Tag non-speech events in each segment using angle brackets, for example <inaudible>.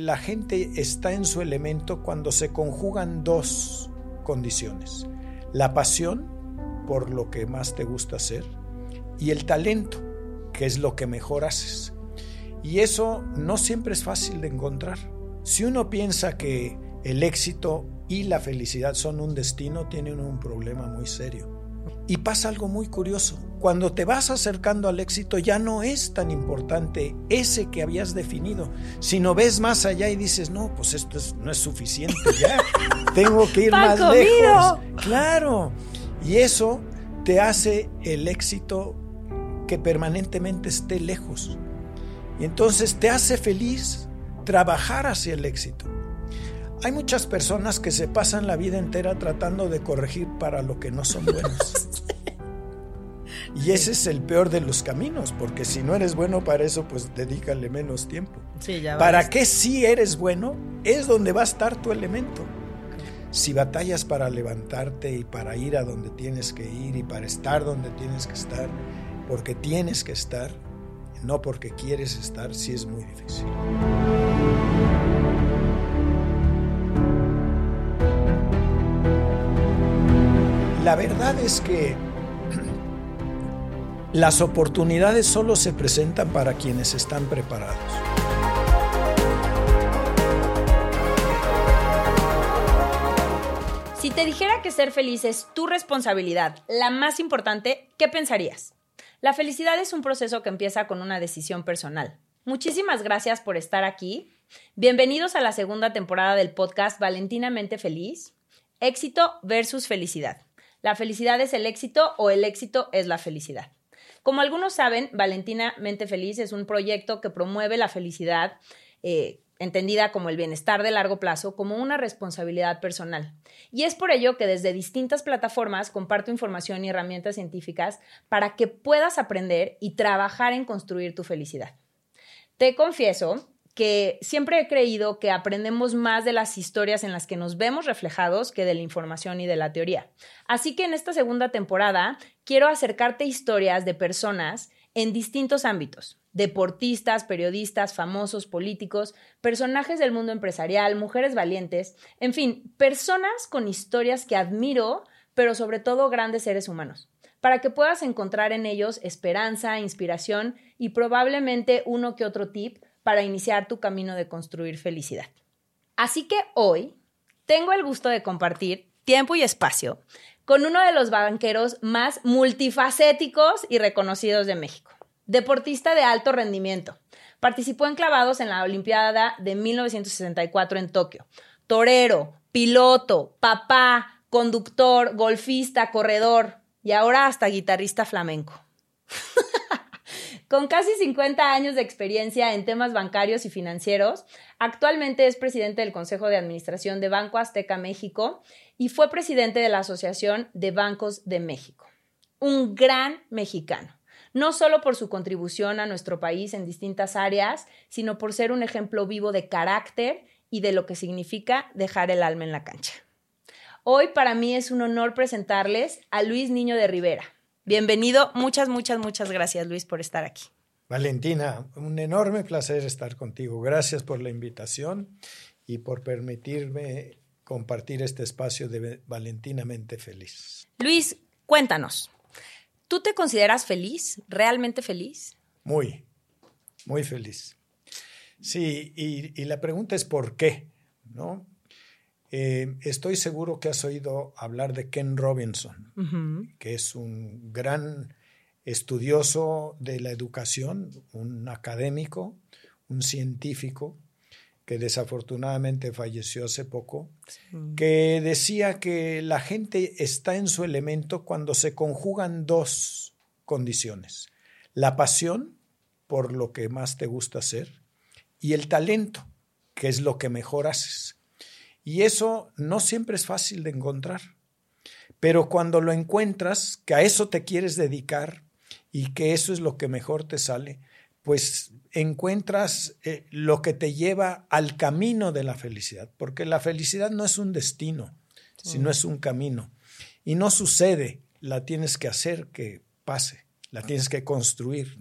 La gente está en su elemento cuando se conjugan dos condiciones. La pasión por lo que más te gusta hacer y el talento, que es lo que mejor haces. Y eso no siempre es fácil de encontrar. Si uno piensa que el éxito y la felicidad son un destino, tiene un problema muy serio. Y pasa algo muy curioso. Cuando te vas acercando al éxito ya no es tan importante ese que habías definido, sino ves más allá y dices, no, pues esto no es suficiente ya, <laughs> tengo que ir más lejos. Claro. Y eso te hace el éxito que permanentemente esté lejos. Y entonces te hace feliz trabajar hacia el éxito. Hay muchas personas que se pasan la vida entera tratando de corregir para lo que no son buenos. <laughs> Y ese es el peor de los caminos, porque si no eres bueno para eso, pues dedícale menos tiempo. ¿Para qué si eres bueno? Es donde va a estar tu elemento. Si batallas para levantarte y para ir a donde tienes que ir y para estar donde tienes que estar, porque tienes que estar, no porque quieres estar, sí es muy difícil. La verdad es que las oportunidades solo se presentan para quienes están preparados. Si te dijera que ser feliz es tu responsabilidad, la más importante, ¿qué pensarías? La felicidad es un proceso que empieza con una decisión personal. Muchísimas gracias por estar aquí. Bienvenidos a la segunda temporada del podcast Valentinamente Feliz. Éxito versus felicidad. ¿La felicidad es el éxito o el éxito es la felicidad? Como algunos saben, Valentinamente Feliz es un proyecto que promueve la felicidad, eh, entendida como el bienestar de largo plazo, como una responsabilidad personal. Y es por ello que desde distintas plataformas comparto información y herramientas científicas para que puedas aprender y trabajar en construir tu felicidad. Te confieso que siempre he creído que aprendemos más de las historias en las que nos vemos reflejados que de la información y de la teoría. Así que en esta segunda temporada quiero acercarte historias de personas en distintos ámbitos, deportistas, periodistas, famosos, políticos, personajes del mundo empresarial, mujeres valientes, en fin, personas con historias que admiro, pero sobre todo grandes seres humanos, para que puedas encontrar en ellos esperanza, inspiración y probablemente uno que otro tip para iniciar tu camino de construir felicidad. Así que hoy tengo el gusto de compartir tiempo y espacio con uno de los banqueros más multifacéticos y reconocidos de México deportista de alto rendimiento. Participó en clavados en la Olimpiada de 1964 en Tokio. Torero, piloto, papá, conductor, golfista, corredor y ahora hasta guitarrista flamenco. <laughs> Con casi 50 años de experiencia en temas bancarios y financieros, actualmente es presidente del Consejo de Administración de Banco Azteca México y fue presidente de la Asociación de Bancos de México. Un gran mexicano no solo por su contribución a nuestro país en distintas áreas, sino por ser un ejemplo vivo de carácter y de lo que significa dejar el alma en la cancha. Hoy para mí es un honor presentarles a Luis Niño de Rivera. Bienvenido, muchas, muchas, muchas gracias Luis por estar aquí. Valentina, un enorme placer estar contigo. Gracias por la invitación y por permitirme compartir este espacio de Valentinamente Feliz. Luis, cuéntanos, ¿Tú te consideras feliz? ¿Realmente feliz? Muy, muy feliz. Sí, y, la pregunta es ¿por qué? ¿No? Eh, estoy seguro que has oído hablar de Ken Robinson, que es un gran estudioso de la educación, un académico, un científico, que desafortunadamente falleció hace poco, que decía que la gente está en su elemento cuando se conjugan dos condiciones, la pasión por lo que más te gusta hacer y el talento, que es lo que mejor haces. Y eso no siempre es fácil de encontrar, pero cuando lo encuentras, que a eso te quieres dedicar y que eso es lo que mejor te sale, pues encuentras eh, lo que te lleva al camino de la felicidad, porque la felicidad no es un destino, sino es un camino. Y no sucede, la tienes que hacer que pase, la tienes que construir.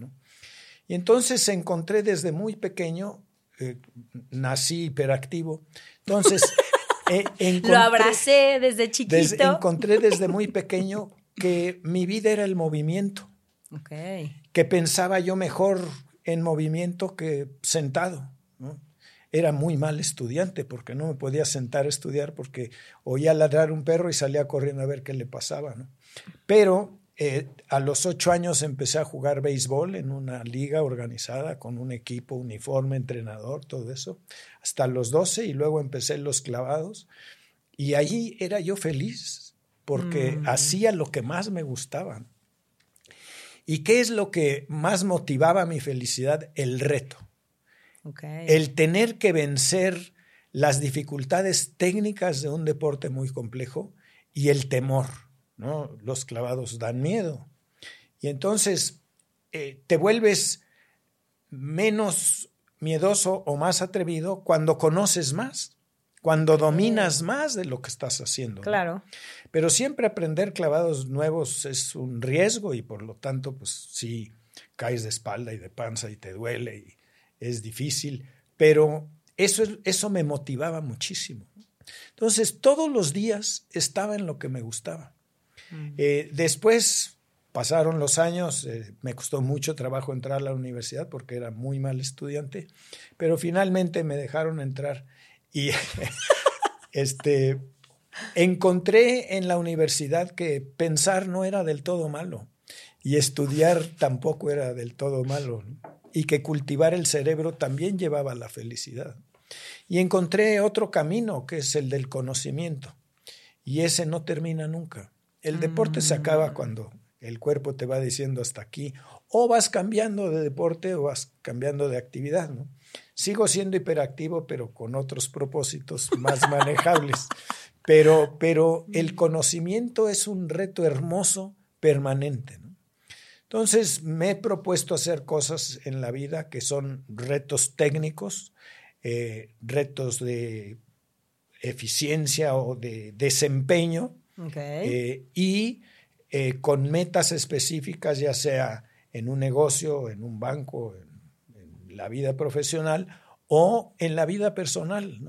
Y entonces encontré desde muy pequeño eh, nací hiperactivo. Entonces, <laughs> eh, lo abracé desde chiquito. encontré desde muy <laughs> pequeño que mi vida era el movimiento. Que pensaba yo mejor en movimiento que sentado. Era muy mal estudiante porque no me podía sentar a estudiar porque oía ladrar un perro y salía corriendo a ver qué le pasaba. Pero eh, a los ocho años empecé a jugar béisbol en una liga organizada con un equipo, uniforme, entrenador, todo eso, hasta los doce y luego empecé los clavados y allí era yo feliz porque mm. hacía lo que más me gustaba. ¿Y qué es lo que más motivaba mi felicidad? El reto. El tener que vencer las dificultades técnicas de un deporte muy complejo y el temor ¿no? Los clavados dan miedo. Y entonces eh, te vuelves menos miedoso o más atrevido cuando conoces más, cuando dominas más de lo que estás haciendo. Claro. Pero siempre aprender clavados nuevos es un riesgo y por lo tanto, pues sí, caes de espalda y de panza y te duele y es difícil, pero eso, eso me motivaba muchísimo. Entonces, todos los días estaba en lo que me gustaba. Eh, después pasaron los años, eh, me costó mucho trabajo entrar a la universidad porque era muy mal estudiante, pero finalmente me dejaron entrar y <laughs> este, encontré en la universidad que pensar no era del todo malo y estudiar tampoco era del todo malo y que cultivar el cerebro también llevaba a la felicidad. Y encontré otro camino que es el del conocimiento y ese no termina nunca. El deporte se acaba mm. cuando el cuerpo te va diciendo hasta aquí, o vas cambiando de deporte o vas cambiando de actividad, ¿no? Sigo siendo hiperactivo, pero con otros propósitos más <laughs> manejables. Pero, pero el conocimiento es un reto hermoso, permanente. ¿no? Entonces, me he propuesto hacer cosas en la vida que son retos técnicos, eh, retos de eficiencia o de desempeño, eh, y eh, con metas específicas, ya sea en un negocio, en un banco, en, la vida profesional o en la vida personal.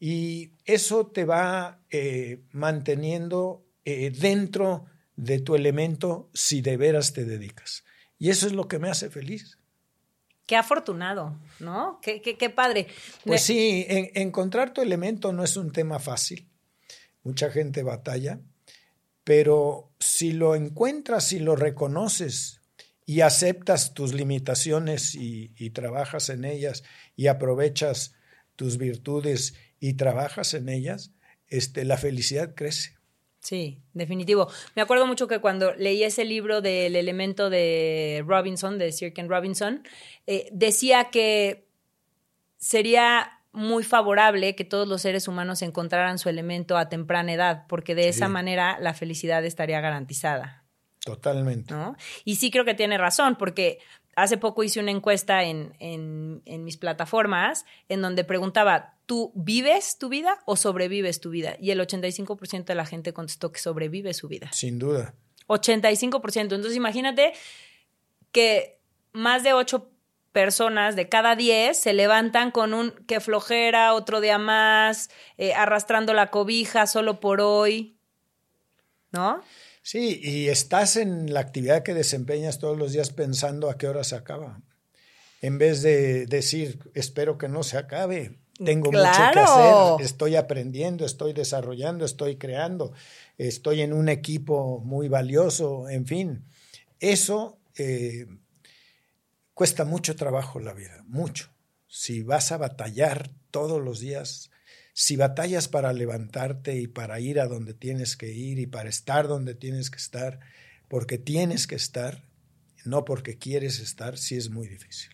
Y eso te va eh, manteniendo dentro de tu elemento si de veras te dedicas. Y eso es lo que me hace feliz. Qué afortunado, ¿no? Qué, qué, padre. Pues sí, encontrar tu elemento no es un tema fácil mucha gente batalla, pero si lo encuentras y lo reconoces y aceptas tus limitaciones y, trabajas en ellas y aprovechas tus virtudes y trabajas en ellas, este, la felicidad crece. Sí, definitivo. Me acuerdo mucho que cuando leí ese libro del elemento de Robinson, de Sir Ken Robinson, eh, decía que sería muy favorable que todos los seres humanos encontraran su elemento a temprana edad, porque de esa manera la felicidad estaría garantizada. Totalmente. Y sí creo que tiene razón, porque hace poco hice una encuesta en, en, en, mis plataformas en donde preguntaba, ¿tú vives tu vida o sobrevives tu vida? Y el 85% de la gente contestó que sobrevive su vida. Sin duda. 85%. Entonces imagínate que más de 8 personas de cada 10 se levantan con un que flojera, otro día más, eh, arrastrando la cobija solo por hoy, ¿no? Sí, y estás en la actividad que desempeñas todos los días pensando a qué hora se acaba. En vez de decir, espero que no se acabe, tengo mucho que hacer, estoy aprendiendo, estoy desarrollando, estoy creando, estoy en un equipo muy valioso, en fin. Eso eh, Cuesta mucho trabajo la vida, mucho. Si vas a batallar todos los días, si batallas para levantarte y para ir a donde tienes que ir y para estar donde tienes que estar, porque tienes que estar, no porque quieres estar, sí es muy difícil.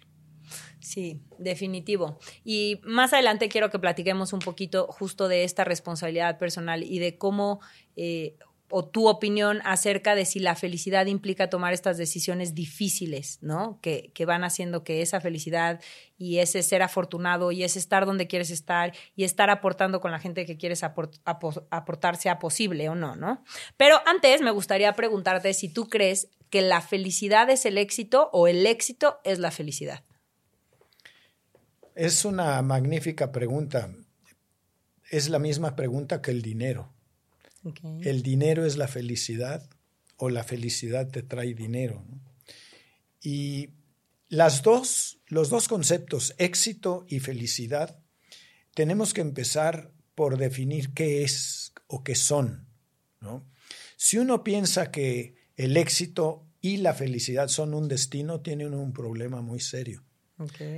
Sí, definitivo. Y más adelante quiero que platiquemos un poquito justo de esta responsabilidad personal y de cómo eh, o tu opinión acerca de si la felicidad implica tomar estas decisiones difíciles, ¿no? Que, van haciendo que esa felicidad y ese ser afortunado y ese estar donde quieres estar y estar aportando con la gente que quieres aportar sea posible o no, ¿no? Pero antes me gustaría preguntarte si tú crees que la felicidad es el éxito o el éxito es la felicidad. es una magnífica pregunta. Es la misma pregunta que el dinero. ¿El dinero es la felicidad o la felicidad te trae dinero? Y las dos, los dos conceptos, éxito y felicidad, tenemos que empezar por definir qué es o qué son. Si uno piensa que el éxito y la felicidad son un destino, tiene uno un problema muy serio.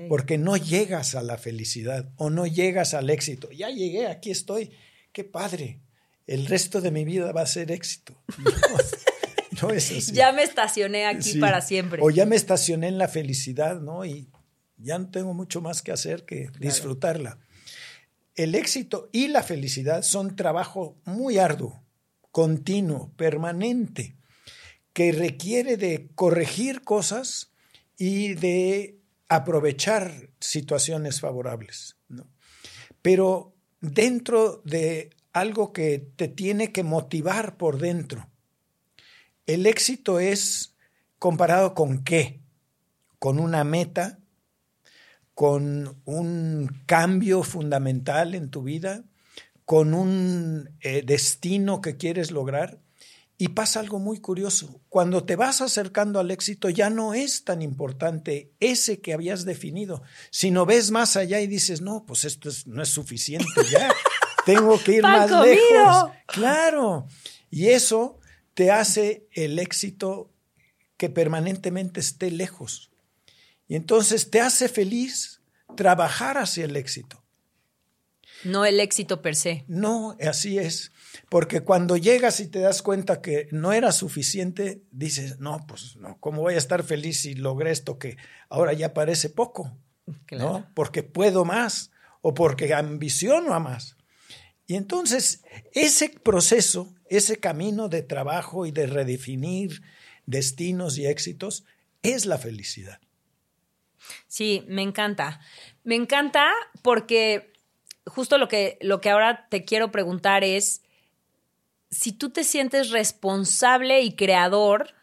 Porque no llegas a la felicidad o no llegas al éxito. Ya llegué, aquí estoy, qué padre el resto de mi vida va a ser éxito. <laughs> No, es así. Ya me estacioné aquí para siempre. O ya me estacioné en la felicidad, ¿no? Y ya no tengo mucho más que hacer que disfrutarla. El éxito y la felicidad son trabajo muy arduo, continuo, permanente, que requiere de corregir cosas y de aprovechar situaciones favorables. ¿no? Pero dentro de algo que te tiene que motivar por dentro. El éxito es comparado con qué? Con una meta, con un cambio fundamental en tu vida, con un eh, destino que quieres lograr. Y pasa algo muy curioso. Cuando te vas acercando al éxito ya no es tan importante ese que habías definido, sino ves más allá y dices, no, pues esto no es suficiente ya. <laughs> tengo que ir más lejos. Claro. Y eso te hace el éxito que permanentemente esté lejos. Y entonces te hace feliz trabajar hacia el éxito. No el éxito per se. No, así es. Porque cuando llegas y te das cuenta que no era suficiente, dices, no, pues no, ¿cómo voy a estar feliz si logré esto que ahora ya parece poco? ¿No? Porque puedo más o porque ambiciono a más. Y entonces ese proceso, ese camino de trabajo y de redefinir destinos y éxitos es la felicidad. Sí, me encanta. Me encanta porque justo lo que, lo que ahora te quiero preguntar es si tú te sientes responsable y creador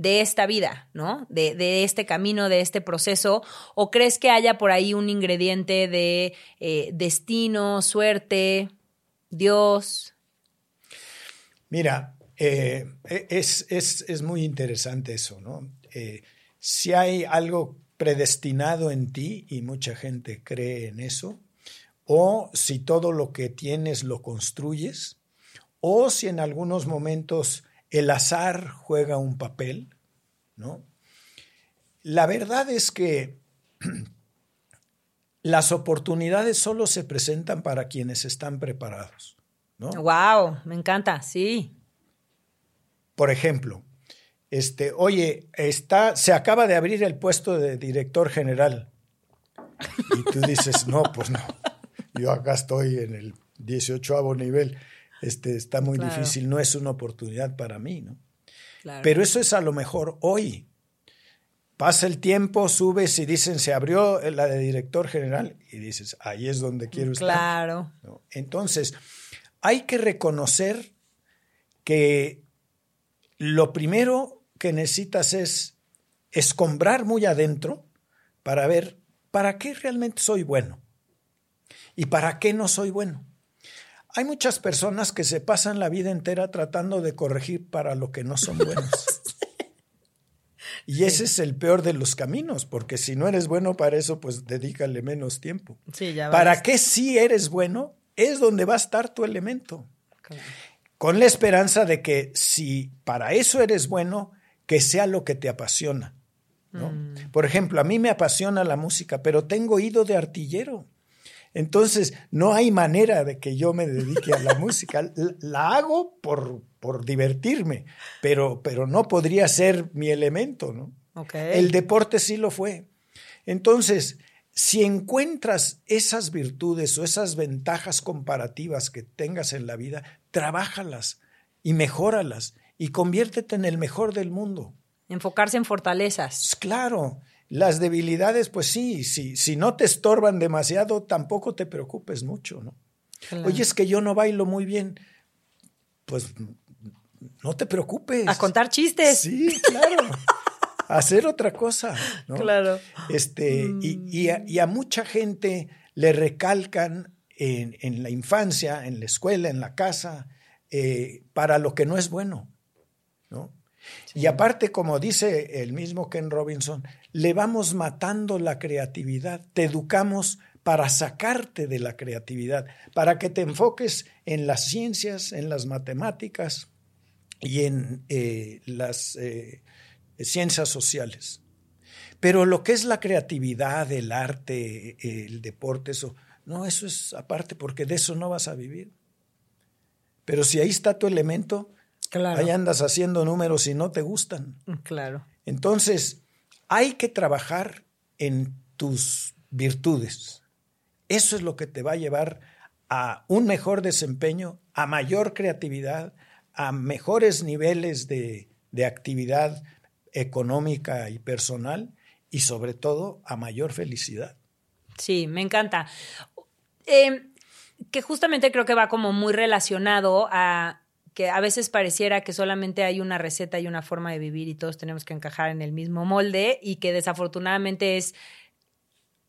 de esta vida, ¿no? De, este camino, de este proceso, o crees que haya por ahí un ingrediente de eh, destino, suerte, Dios? Mira, eh, e, es, muy interesante eso, ¿no? Eh, si hay algo predestinado en ti y mucha gente cree en eso, o si todo lo que tienes lo construyes, o si en algunos momentos el azar juega un papel, ¿no? La verdad es que <clears throat> las oportunidades solo se presentan para quienes están preparados, ¿no? Wow, me encanta, sí. Por ejemplo, este, oye, está, se acaba de abrir el puesto de director general. Y tú dices, no, pues no. Yo acá estoy en el 18 nivel este, está muy difícil, no es una oportunidad para mí, ¿no? Pero eso es a lo mejor hoy. Pasa el tiempo, subes y dicen, se abrió la de director general y dices, ahí es donde quiero estar. Claro. Entonces, hay que reconocer que lo primero que necesitas es escombrar muy adentro para ver para qué realmente soy bueno y para qué no soy bueno. Hay muchas personas que se pasan la vida entera tratando de corregir para lo que no son buenos. Y ese es el peor de los caminos, porque si no eres bueno para eso, pues dedícale menos tiempo. ¿Para qué si eres bueno? Es donde va a estar tu elemento. Con la esperanza de que si para eso eres bueno, que sea lo que te apasiona. Mm. Por ejemplo, a mí me apasiona la música, pero tengo oído de artillero. Entonces, no hay manera de que yo me dedique a la <laughs> música. La hago por, por divertirme, pero, pero no podría ser mi elemento, ¿no? El deporte sí lo fue. Entonces, si encuentras esas virtudes o esas ventajas comparativas que tengas en la vida, trabájalas y mejóralas y conviértete en el mejor del mundo. Enfocarse en fortalezas. Claro. Las debilidades, pues sí, sí, si no te estorban demasiado, tampoco te preocupes mucho, ¿no? Oye, es que yo no bailo muy bien. Pues no te preocupes. A contar chistes. Sí, claro. hacer otra cosa. ¿no? Claro. Este, y, y, a, mucha gente le recalcan en, en, la infancia, en la escuela, en la casa, eh, para lo que no es bueno. ¿no? Y aparte, como dice el mismo Ken Robinson, le vamos matando la creatividad, te educamos para sacarte de la creatividad, para que te enfoques en las ciencias, en las matemáticas y en eh, las eh, ciencias sociales. Pero lo que es la creatividad, el arte, el deporte, eso, no, eso es aparte, porque de eso no vas a vivir. Pero si ahí está tu elemento, ahí andas haciendo números y no te gustan. Claro. Entonces, hay que trabajar en tus virtudes. Eso es lo que te va a llevar a un mejor desempeño, a mayor creatividad, a mejores niveles de, actividad económica y personal y sobre todo a mayor felicidad. Sí, me encanta. Em, que justamente creo que va como muy relacionado a que a veces pareciera que solamente hay una receta y una forma de vivir y todos tenemos que encajar en el mismo molde y que desafortunadamente es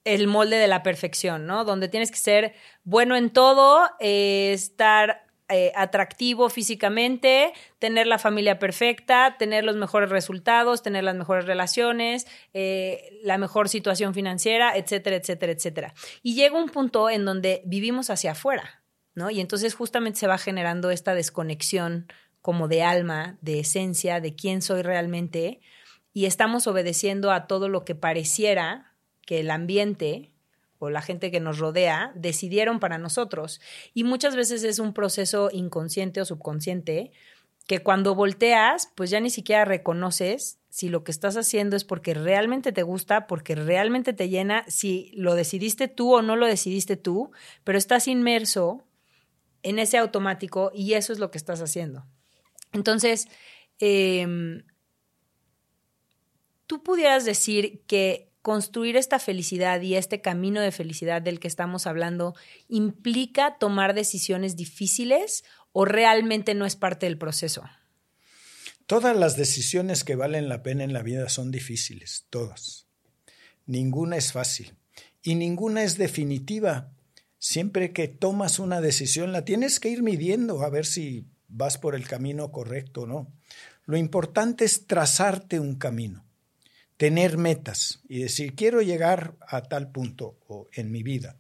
el molde de la perfección, ¿no? Donde tienes que ser bueno en todo, eh, estar eh, atractivo físicamente, tener la familia perfecta, tener los mejores resultados, tener las mejores relaciones, eh, la mejor situación financiera, etcétera, etcétera, etcétera. Y llega un punto en donde vivimos hacia afuera, Y entonces justamente se va generando esta desconexión como de alma, de esencia, de quién soy realmente, y estamos obedeciendo a todo lo que pareciera que el ambiente o la gente que nos rodea decidieron para nosotros. Y muchas veces es un proceso inconsciente o subconsciente que cuando volteas, pues ya ni siquiera reconoces si lo que estás haciendo es porque realmente te gusta, porque realmente te llena, si lo decidiste tú o no lo decidiste tú, pero estás inmerso en ese automático y eso es lo que estás haciendo. Entonces, em, tú pudieras decir que construir esta felicidad y este camino de felicidad del que estamos hablando implica tomar decisiones difíciles o realmente no es parte del proceso? Todas las decisiones que valen la pena en la vida son difíciles, todas. Ninguna es fácil y ninguna es definitiva. Siempre que tomas una decisión la tienes que ir midiendo a ver si vas por el camino correcto o no. Lo importante es trazarte un camino tener metas y decir, quiero llegar a tal punto en mi vida,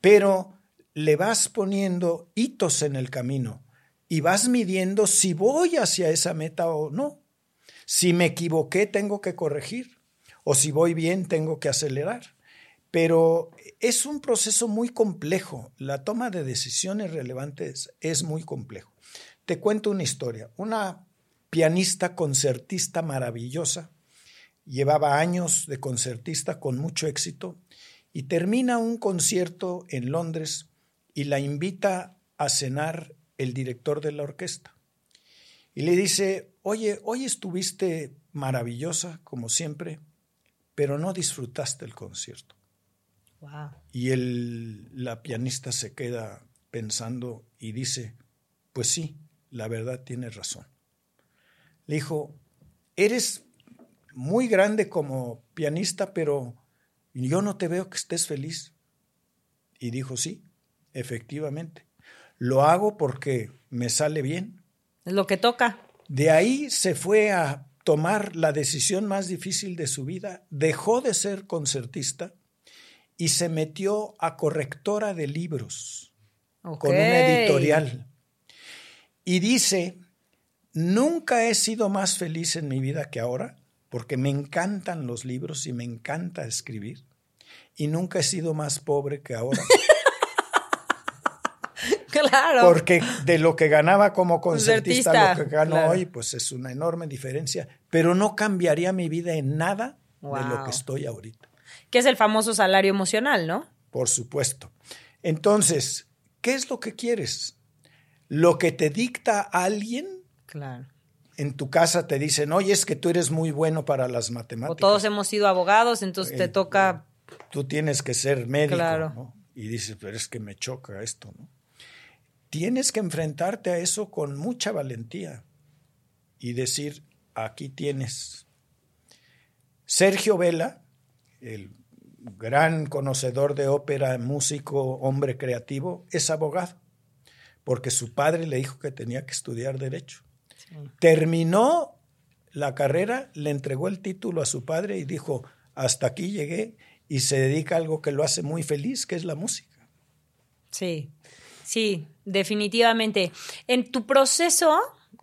pero le vas poniendo hitos en el camino y vas midiendo si voy hacia esa meta o no. Si me equivoqué, tengo que corregir, o si voy bien, tengo que acelerar. Pero es un proceso muy complejo. La toma de decisiones relevantes es muy complejo. Te cuento una historia. Una pianista concertista maravillosa Llevaba años de concertista con mucho éxito y termina un concierto en Londres y la invita a cenar el director de la orquesta. Y le dice, oye, hoy estuviste maravillosa, como siempre, pero no disfrutaste el concierto. Y el, la pianista se queda pensando y dice, pues sí, la verdad tiene razón. Le dijo, eres muy grande como pianista, pero yo no te veo que estés feliz. Y dijo, sí, efectivamente. Lo hago porque me sale bien. Es lo que toca. De ahí se fue a tomar la decisión más difícil de su vida, dejó de ser concertista y se metió a correctora de libros con una editorial. Y dice, nunca he sido más feliz en mi vida que ahora porque me encantan los libros y me encanta escribir. Y nunca he sido más pobre que ahora. <laughs> claro. Porque de lo que ganaba como concertista, lo que gano hoy, pues es una enorme diferencia. Pero no cambiaría mi vida en nada de lo que estoy ahorita. Que es el famoso salario emocional, ¿no? Por supuesto. Entonces, ¿qué es lo que quieres? ¿Lo que te dicta alguien? Claro en tu casa te dicen, oye, es que tú eres muy bueno para las matemáticas. O todos hemos sido abogados, entonces te eh, toca... Tú tienes que ser médico, claro. Y dices, pero es que me choca esto, ¿no? Tienes que enfrentarte a eso con mucha valentía y decir, aquí tienes. Sergio Vela, el gran conocedor de ópera, músico, hombre creativo, es abogado, porque su padre le dijo que tenía que estudiar derecho. Terminó la carrera, le entregó el título a su padre y dijo, hasta aquí llegué y se dedica a algo que lo hace muy feliz, que es la música. Sí, sí, definitivamente. En tu proceso,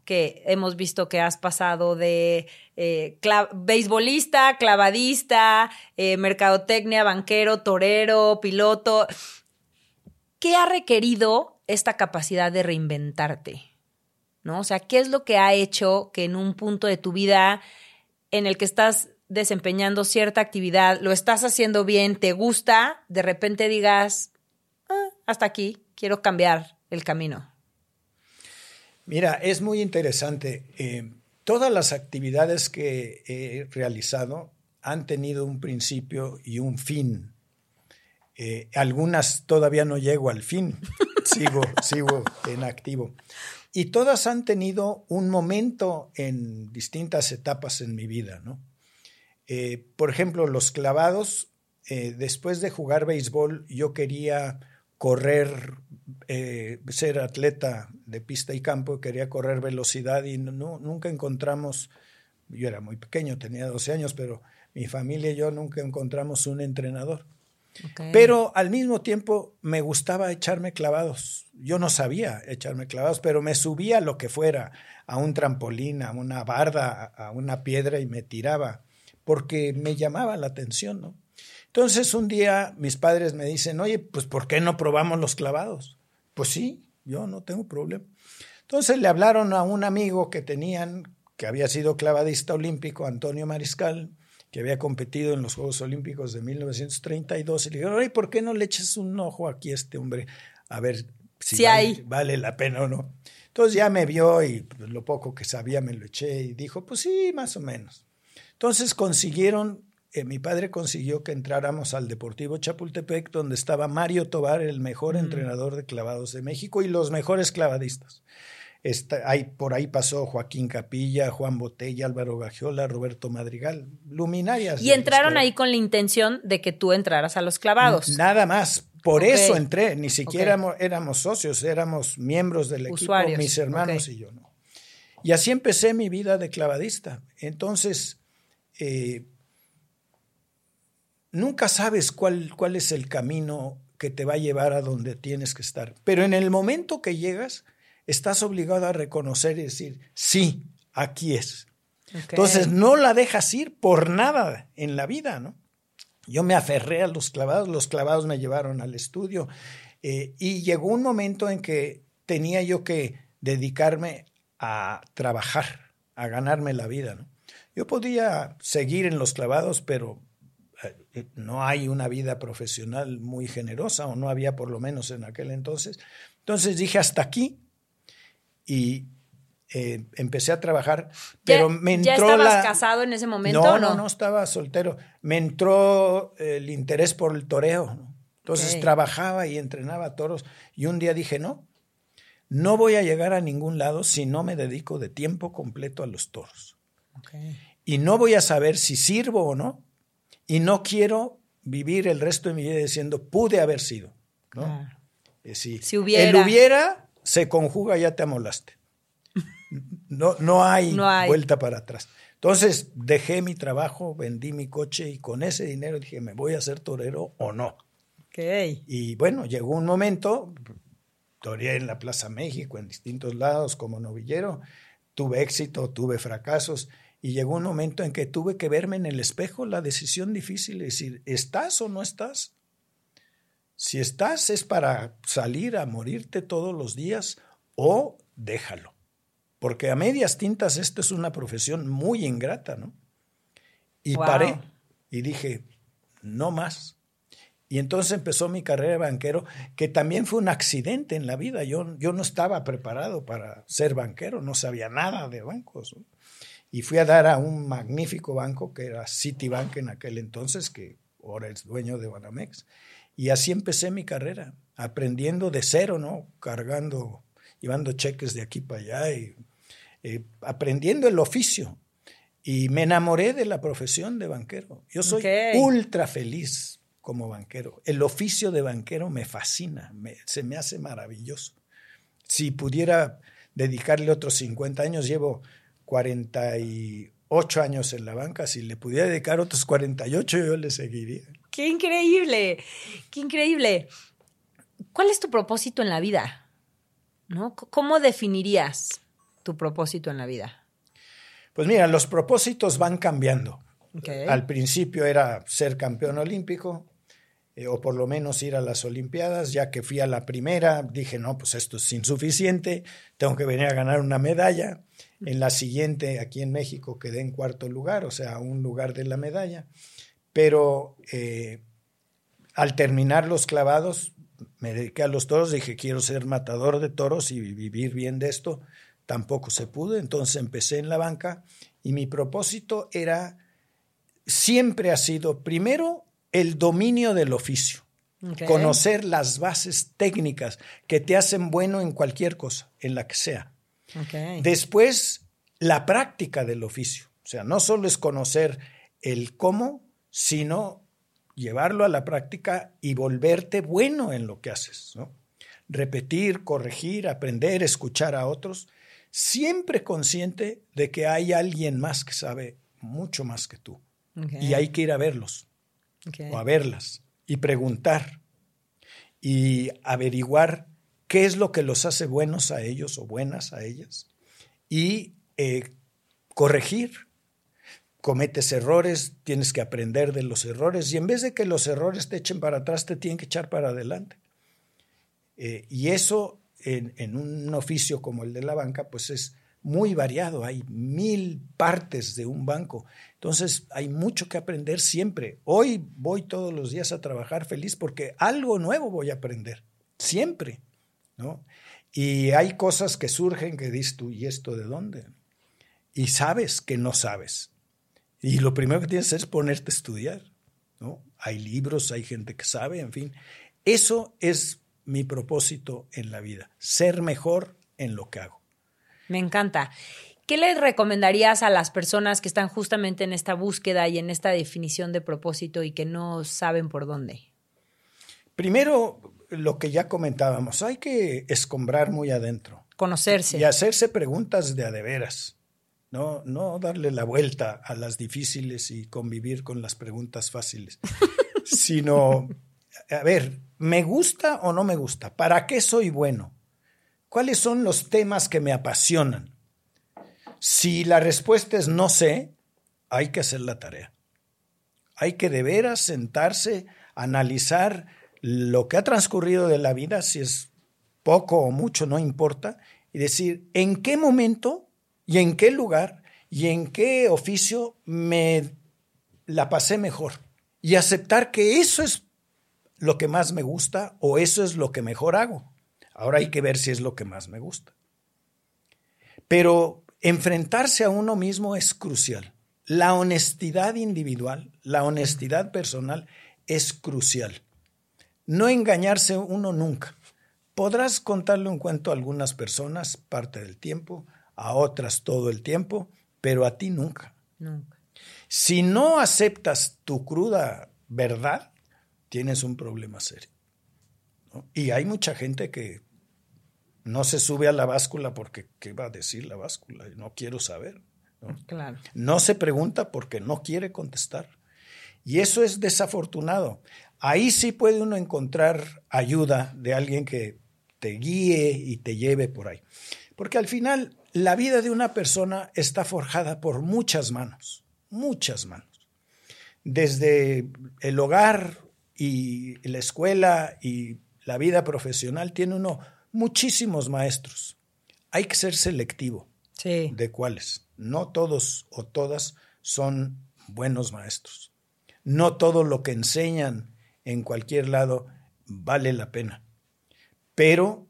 que hemos visto que has pasado de eh, beisbolista, clavadista, eh, mercadotecnia, banquero, torero, piloto, ¿qué ha requerido esta capacidad de reinventarte? ¿No? O sea, ¿qué es lo que ha hecho que en un punto de tu vida en el que estás desempeñando cierta actividad, lo estás haciendo bien, te gusta, de repente digas, ah, hasta aquí, quiero cambiar el camino? Mira, es muy interesante. Eh, todas las actividades que he realizado han tenido un principio y un fin. Eh, algunas todavía no llego al fin, <laughs> sigo, sigo en activo. Y todas han tenido un momento en distintas etapas en mi vida, ¿no? Eh, por ejemplo, los clavados, después de jugar béisbol, yo quería correr, eh, ser atleta de pista y campo, quería correr velocidad y no, nunca encontramos, yo era muy pequeño, tenía 12 años, pero mi familia y yo nunca encontramos un entrenador. Pero al mismo tiempo me gustaba echarme clavados. Yo no sabía echarme clavados, pero me subía a lo que fuera, a un trampolín, a una barda, a una piedra y me tiraba porque me llamaba la atención, ¿no? Entonces un día mis padres me dicen, oye, pues ¿por qué no probamos los clavados? Pues sí, yo no tengo problema. Entonces le hablaron a un amigo que tenían, que había sido clavadista olímpico, Antonio Mariscal, que había competido en los Juegos Olímpicos de 1932, y le dijeron, oye, ¿por qué no le eches un ojo aquí a este hombre? A ver si vale, vale, la pena o no. Entonces ya me vio y pues, lo poco que sabía me lo eché y dijo, pues sí, más o menos. Entonces consiguieron, eh, mi padre consiguió que entráramos al Deportivo Chapultepec, donde estaba Mario Tobar, el mejor entrenador de clavados de México y los mejores clavadistas. ahí, por ahí pasó Joaquín Capilla, Juan Botella, Álvaro Gagiola, Roberto Madrigal, luminarias. Y entraron ahí con la intención de que tú entraras a los clavados. Nada más. Por eso entré, ni siquiera éramos, socios, éramos miembros del equipo, mis hermanos y yo. ¿no? Y así empecé mi vida de clavadista. Entonces, eh, nunca sabes cuál, cuál es el camino que te va a llevar a donde tienes que estar. Pero en el momento que llegas, estás obligado a reconocer y decir, sí, aquí es. Entonces no la dejas ir por nada en la vida, ¿no? Yo me aferré a los clavados, los clavados me llevaron al estudio eh, y llegó un momento en que tenía yo que dedicarme a trabajar, a ganarme la vida, ¿no? Yo podía seguir en los clavados, pero no hay una vida profesional muy generosa, o no había por lo menos en aquel entonces. Entonces dije hasta aquí y eh, empecé a trabajar, pero me entró ¿Ya estabas casado en ese momento? No, no, no, estaba soltero. Me entró el interés por el toreo. Entonces trabajaba y entrenaba toros y un día dije, no, no voy a llegar a ningún lado si no me dedico de tiempo completo a los toros. Y no voy a saber si sirvo o no. Y no quiero vivir el resto de mi vida diciendo, pude haber sido. ¿no? Eh, si, hubiera. El hubiera se conjuga, ya te amolaste. <laughs> No, no, hay, vuelta para atrás. Entonces dejé mi trabajo, vendí mi coche y con ese dinero dije, ¿me voy a hacer torero o no? Y bueno, llegó un momento, toreé en la Plaza México, en distintos lados como novillero, tuve éxito, tuve fracasos y llegó un momento en que tuve que verme en el espejo la decisión difícil y decir, ¿estás o no estás? Si estás es para salir a morirte todos los días o déjalo. Porque a medias tintas esto es una profesión muy ingrata, ¿no? Y paré y dije, no más. Y entonces empezó mi carrera de banquero, que también fue un accidente en la vida. Yo, yo no estaba preparado para ser banquero, no sabía nada de bancos. ¿no? Y fui a dar a un magnífico banco que era Citibank en aquel entonces, que ahora es dueño de Banamex. Y así empecé mi carrera, aprendiendo de cero, ¿no? Cargando, llevando cheques de aquí para allá y eh, aprendiendo el oficio. Y me enamoré de la profesión de banquero. Yo soy ultra feliz como banquero. El oficio de banquero me fascina, se me hace maravilloso. Si pudiera dedicarle otros 50 años, llevo 48 años en la banca, si le pudiera dedicar otros 48, yo le seguiría. ¡Qué increíble! ¡Qué increíble! ¿Cuál es tu propósito en la vida? ¿No? ¿Cómo definirías tu propósito en la vida? Pues mira, los propósitos van cambiando. Al principio era ser campeón olímpico, eh, o por lo menos ir a las Olimpiadas, ya que fui a la primera, dije, no, pues esto es insuficiente, tengo que venir a ganar una medalla. En la siguiente, aquí en México, quedé en cuarto lugar, o sea, un lugar de la medalla. Pero eh, al terminar los clavados, me dediqué a los toros, dije, quiero ser matador de toros y vivir bien de esto. Tampoco se pudo, entonces empecé en la banca y mi propósito era, siempre ha sido, primero, el dominio del oficio. Conocer las bases técnicas que te hacen bueno en cualquier cosa, en la que sea. Después, la práctica del oficio. O sea, no solo es conocer el cómo, sino llevarlo a la práctica y volverte bueno en lo que haces. Repetir, corregir, aprender, escuchar a otros, siempre consciente de que hay alguien más que sabe mucho más que tú. Y hay que ir a verlos o a verlas y preguntar y averiguar qué es lo que los hace buenos a ellos o buenas a ellas y eh, corregir. Cometes errores, tienes que aprender de los errores y en vez de que los errores te echen para atrás, te tienen que echar para adelante. Eh, y eso en, en, un oficio como el de la banca, pues es muy variado, hay mil partes de un banco. Entonces hay mucho que aprender siempre. Hoy voy todos los días a trabajar feliz porque algo nuevo voy a aprender, siempre. ¿no? Y hay cosas que surgen que dices tú, ¿y esto de dónde? Y sabes que no sabes. Y lo primero que tienes que hacer es ponerte a estudiar. ¿no? Hay libros, hay gente que sabe, en fin. Eso es mi propósito en la vida, ser mejor en lo que hago. Me encanta. ¿Qué le recomendarías a las personas que están justamente en esta búsqueda y en esta definición de propósito y que no saben por dónde? Primero, lo que ya comentábamos, hay que escombrar muy adentro. Conocerse. Y hacerse preguntas de a de veras. No, no darle la vuelta a las difíciles y convivir con las preguntas fáciles, <laughs> sino, a ver, ¿me gusta o no me gusta? ¿Para qué soy bueno? ¿Cuáles son los temas que me apasionan? Si la respuesta es no sé, hay que hacer la tarea. Hay que de veras sentarse, analizar lo que ha transcurrido de la vida, si es poco o mucho, no importa, y decir en qué momento y en qué lugar y en qué oficio me la pasé mejor. Y aceptar que eso es lo que más me gusta o eso es lo que mejor hago. Ahora hay que ver si es lo que más me gusta. Pero enfrentarse a uno mismo es crucial. La honestidad individual, la honestidad personal es crucial. No engañarse uno nunca. Podrás contarle un cuento a algunas personas parte del tiempo, a otras todo el tiempo, pero a ti nunca. Nunca. Si no aceptas tu cruda verdad, tienes un problema serio. Y hay mucha gente que no se sube a la báscula porque ¿qué va a decir la báscula? No quiero saber. ¿no? Claro. no se pregunta porque no quiere contestar. Y eso es desafortunado. Ahí sí puede uno encontrar ayuda de alguien que te guíe y te lleve por ahí. Porque al final la vida de una persona está forjada por muchas manos, muchas manos. Desde el hogar y la escuela y la vida profesional tiene uno muchísimos maestros. Hay que ser selectivo de cuáles. No todos o todas son buenos maestros. No todo lo que enseñan en cualquier lado vale la pena. Pero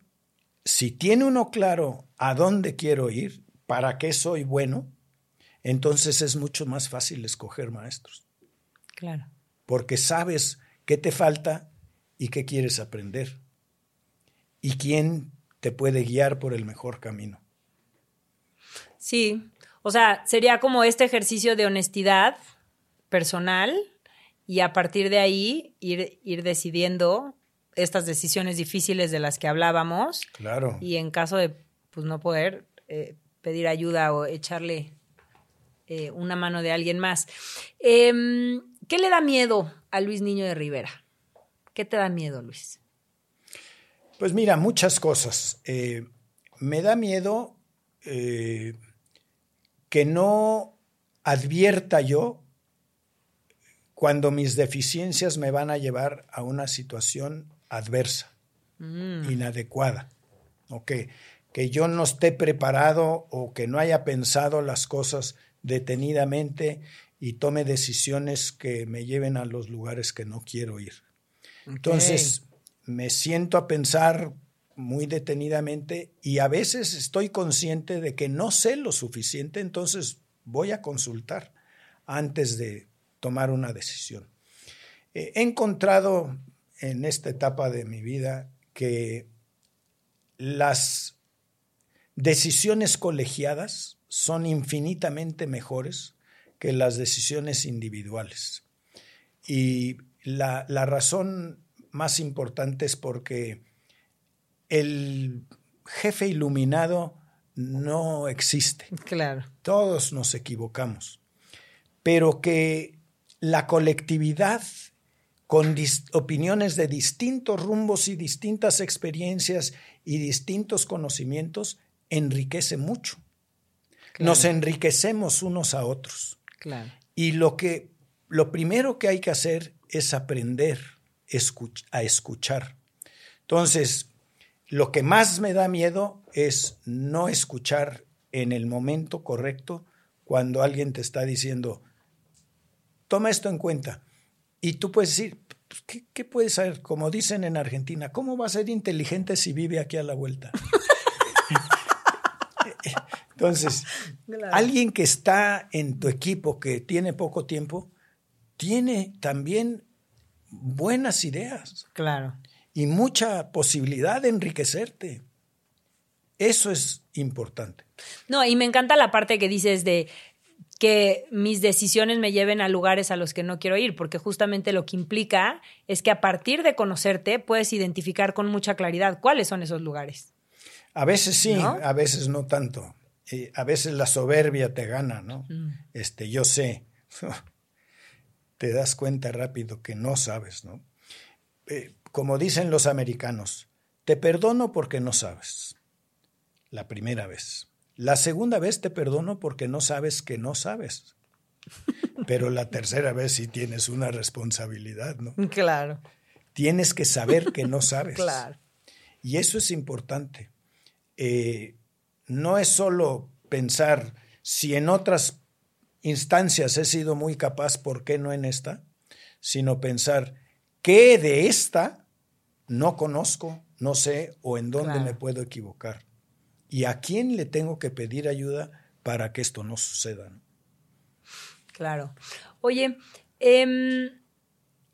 si tiene uno claro a dónde quiero ir, para qué soy bueno, entonces es mucho más fácil escoger maestros. Claro. Porque sabes qué te falta y qué quieres aprender. Y quién te puede guiar por el mejor camino. Sí. O sea, sería como este ejercicio de honestidad personal y a partir de ahí ir, ir decidiendo estas decisiones difíciles de las que hablábamos. Claro. Y en caso de pues, no poder, eh, pedir ayuda o echarle eh, una mano de alguien más. Em, ¿Qué le da miedo a Luis Niño de Rivera? ¿Qué te da miedo, Luis? Pues mira, muchas cosas. Eh, me da miedo que no advierta yo cuando mis deficiencias me van a llevar a una situación adversa, mm. inadecuada, o que, que yo no esté preparado o que no haya pensado las cosas detenidamente y tome decisiones que me lleven a los lugares que no quiero ir. Entonces, me siento a pensar muy detenidamente y a veces estoy consciente de que no sé lo suficiente, entonces voy a consultar antes de tomar una decisión. He encontrado en esta etapa de mi vida que las decisiones colegiadas son infinitamente mejores que las decisiones individuales. Y la, la razón más importante es porque el jefe iluminado no existe. Claro. Todos nos equivocamos. Pero que la colectividad con opiniones de distintos rumbos y distintas experiencias y distintos conocimientos, enriquece mucho. Nos enriquecemos unos a otros. Y lo que lo primero que hay que hacer es aprender a escuchar. Entonces, lo que más me da miedo es no escuchar en el momento correcto cuando alguien te está diciendo, toma esto en cuenta. Y tú puedes decir, pues, ¿qué, ¿qué, puedes saber? Como dicen en Argentina, ¿cómo va a ser inteligente si vive aquí a la vuelta? <laughs> Entonces, alguien que está en tu equipo, que tiene poco tiempo, tiene también buenas ideas. Claro. Y mucha posibilidad de enriquecerte. Eso es importante. No, y me encanta la parte que dices de que mis decisiones me lleven a lugares a los que no quiero ir, porque justamente lo que implica es que a partir de conocerte puedes identificar con mucha claridad cuáles son esos lugares. A veces sí, a veces no tanto. Eh, a veces la soberbia te gana, ¿no? Mm. Este, yo sé. <laughs> te das cuenta rápido que no sabes, ¿no? Eh, como dicen los americanos, te perdono porque no sabes. La primera vez. La segunda vez te perdono porque no sabes que no sabes. Pero la tercera vez sí tienes una responsabilidad, ¿no? <laughs> Claro. Tienes que saber que no sabes. Claro. Y eso es importante. Eh, no es solo pensar si en otras instancias he sido muy capaz, ¿por qué no en esta? Sino pensar qué de esta no conozco, no sé o en dónde me puedo equivocar y a quién le tengo que pedir ayuda para que esto no suceda. Claro. Oye, em,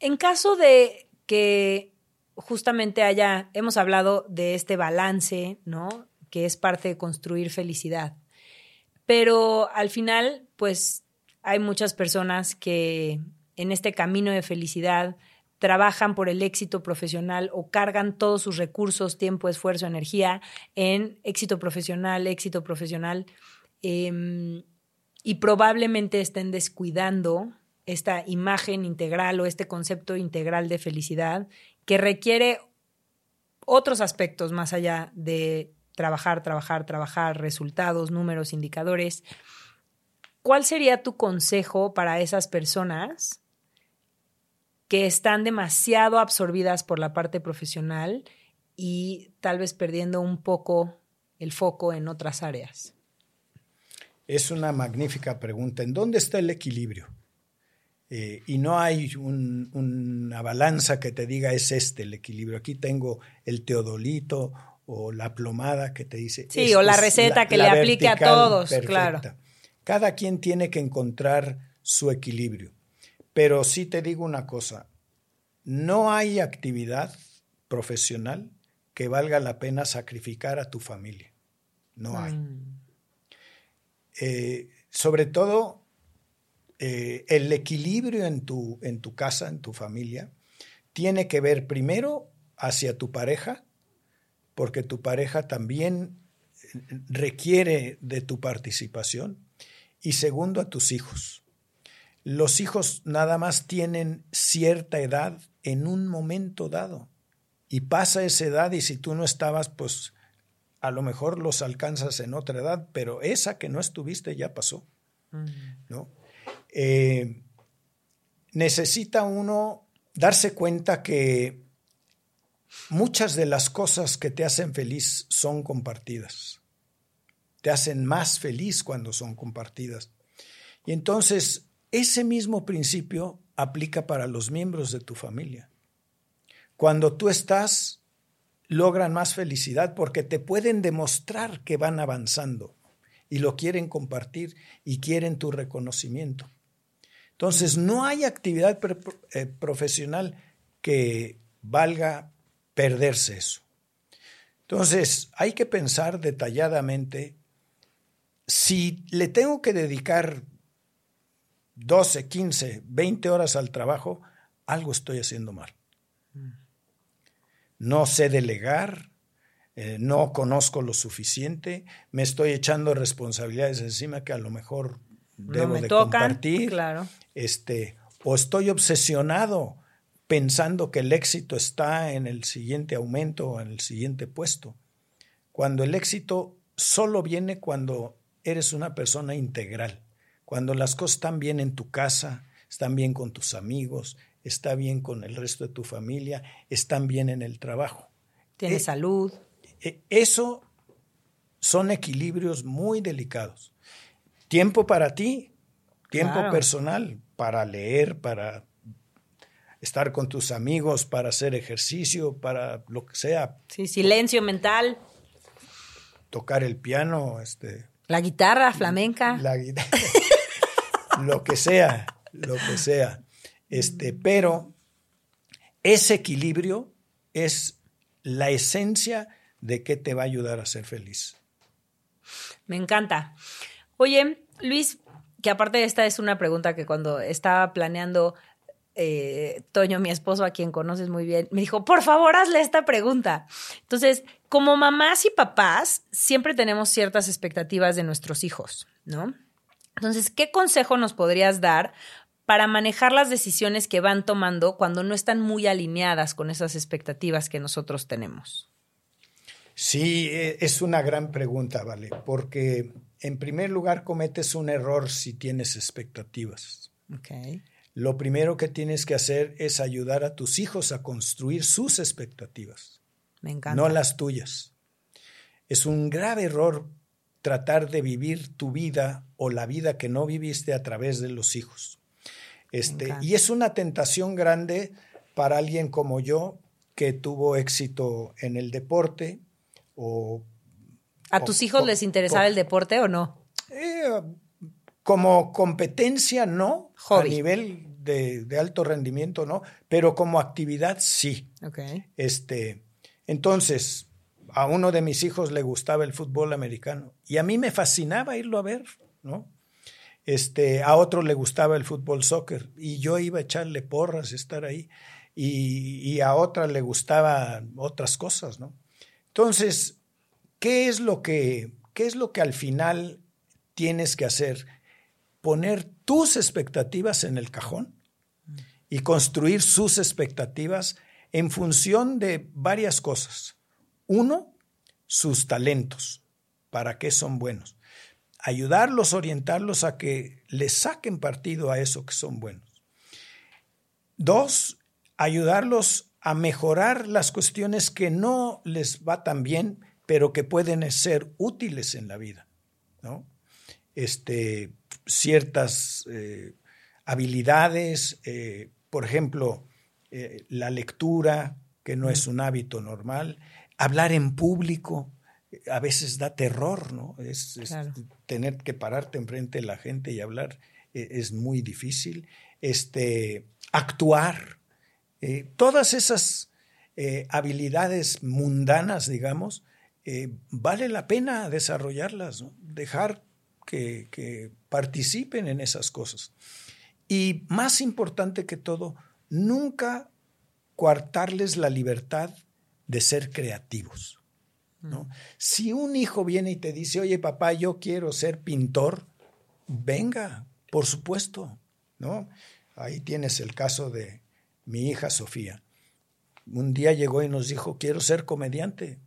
en caso de que justamente haya, hemos hablado de este balance, ¿no? Que es parte de construir felicidad. Pero al final, pues hay muchas personas que en este camino de felicidad trabajan por el éxito profesional o cargan todos sus recursos, tiempo, esfuerzo, energía en éxito profesional, éxito profesional, em, y probablemente estén descuidando esta imagen integral o este concepto integral de felicidad que requiere otros aspectos más allá de trabajar, trabajar, trabajar, resultados, números, indicadores. ¿Cuál sería tu consejo para esas personas que están demasiado absorbidas por la parte profesional y tal vez perdiendo un poco el foco en otras áreas? Es una magnífica pregunta. ¿En dónde está el equilibrio? Eh, y no hay una balanza que te diga es este el equilibrio. Aquí tengo el teodolito o la plomada que te dice. Sí, o la receta que le aplique a todos, claro. Cada quien tiene que encontrar su equilibrio. Pero sí te digo una cosa, no hay actividad profesional que valga la pena sacrificar a tu familia. No hay. Mm. Eh, sobre todo eh, el equilibrio en tu, en tu casa, en tu familia, tiene que ver primero hacia tu pareja, porque tu pareja también eh, requiere de tu participación, y segundo a tus hijos. Los hijos nada más tienen cierta edad en un momento dado, y pasa esa edad y si tú no estabas, pues a lo mejor los alcanzas en otra edad, pero esa que no estuviste ya pasó, ¿no? Eh, necesita uno darse cuenta que muchas de las cosas que te hacen feliz son compartidas. Te hacen más feliz cuando son compartidas. Y entonces ese mismo principio aplica para los miembros de tu familia. Cuando tú estás, logran más felicidad porque te pueden demostrar que van avanzando y lo quieren compartir y quieren tu reconocimiento. Entonces, no hay actividad eh, profesional que valga perderse eso. Entonces, hay que pensar detalladamente si le tengo que dedicar 12, 15, 20 horas al trabajo, algo estoy haciendo mal. No sé delegar, eh, no conozco lo suficiente, me estoy echando responsabilidades encima que a lo mejor debo de compartir. Claro. Este, o estoy obsesionado pensando que el éxito está en el siguiente aumento o en el siguiente puesto. Cuando el éxito solo viene cuando eres una persona integral, cuando las cosas están bien en tu casa, están bien con tus amigos, está bien con el resto de tu familia, están bien en el trabajo. Tienes eh, salud. Eh, eso son equilibrios muy delicados. Tiempo para ti, tiempo personal, para leer, para estar con tus amigos, para hacer ejercicio, para lo que sea. Sí, silencio mental. Tocar el piano, este. La guitarra flamenca. La guitarra. <laughs> lo que sea, lo que sea. Este, pero ese equilibrio es la esencia de qué te va a ayudar a ser feliz. Me encanta. Oye, Luis, que aparte de esta es una pregunta que cuando estaba planeando eh, Toño, mi esposo, a quien conoces muy bien, me dijo, por favor, hazle esta pregunta. Entonces, como mamás y papás, siempre tenemos ciertas expectativas de nuestros hijos, ¿no? Entonces, ¿qué consejo nos podrías dar para manejar las decisiones que van tomando cuando no están muy alineadas con esas expectativas que nosotros tenemos? Sí, e, es una gran pregunta, ¿vale? Porque en primer lugar cometes un error si tienes expectativas. Okay. Lo primero que tienes que hacer es ayudar a tus hijos a construir sus expectativas. Me encanta. No las tuyas. Es un grave error tratar de vivir tu vida o la vida que no viviste a través de los hijos. Este, y es una tentación grande para alguien como yo que tuvo éxito en el deporte, ¿A tus hijos les interesaba el deporte o no? Eh, como competencia no, a nivel de, alto rendimiento no, pero como actividad sí. Este, entonces, a uno de mis hijos le gustaba el fútbol americano y a mí me fascinaba irlo a ver, ¿no? Este, a otro le gustaba el fútbol soccer y yo iba a echarle porras, estar ahí, y, y a otra le gustaban otras cosas, ¿no? Entonces, ¿qué es lo que, qué es lo que al final tienes que hacer? Poner tus expectativas en el cajón y construir sus expectativas en función de varias cosas. Uno, sus talentos, para qué son buenos. Ayudarlos, orientarlos a que les saquen partido a eso que son buenos. Dos, ayudarlos a mejorar las cuestiones que no les va tan bien, pero que pueden ser útiles en la vida, ¿no? Este, ciertas eh, habilidades, eh, por ejemplo, eh, la lectura, que no es un hábito normal, hablar en público, a veces da terror, ¿no? Es, tener que pararte enfrente de la gente y hablar es muy difícil. Este, actuar, todas esas habilidades mundanas, digamos, vale la pena desarrollarlas, dejar que, que participen en esas cosas. Y más importante que todo, nunca coartarles la libertad de ser creativos. ¿no? Mm. Si un hijo viene y te dice, oye papá, yo quiero ser pintor, venga, por supuesto, ¿no? Ahí tienes el caso de mi hija Sofía. Un día llegó y nos dijo, quiero ser comediante.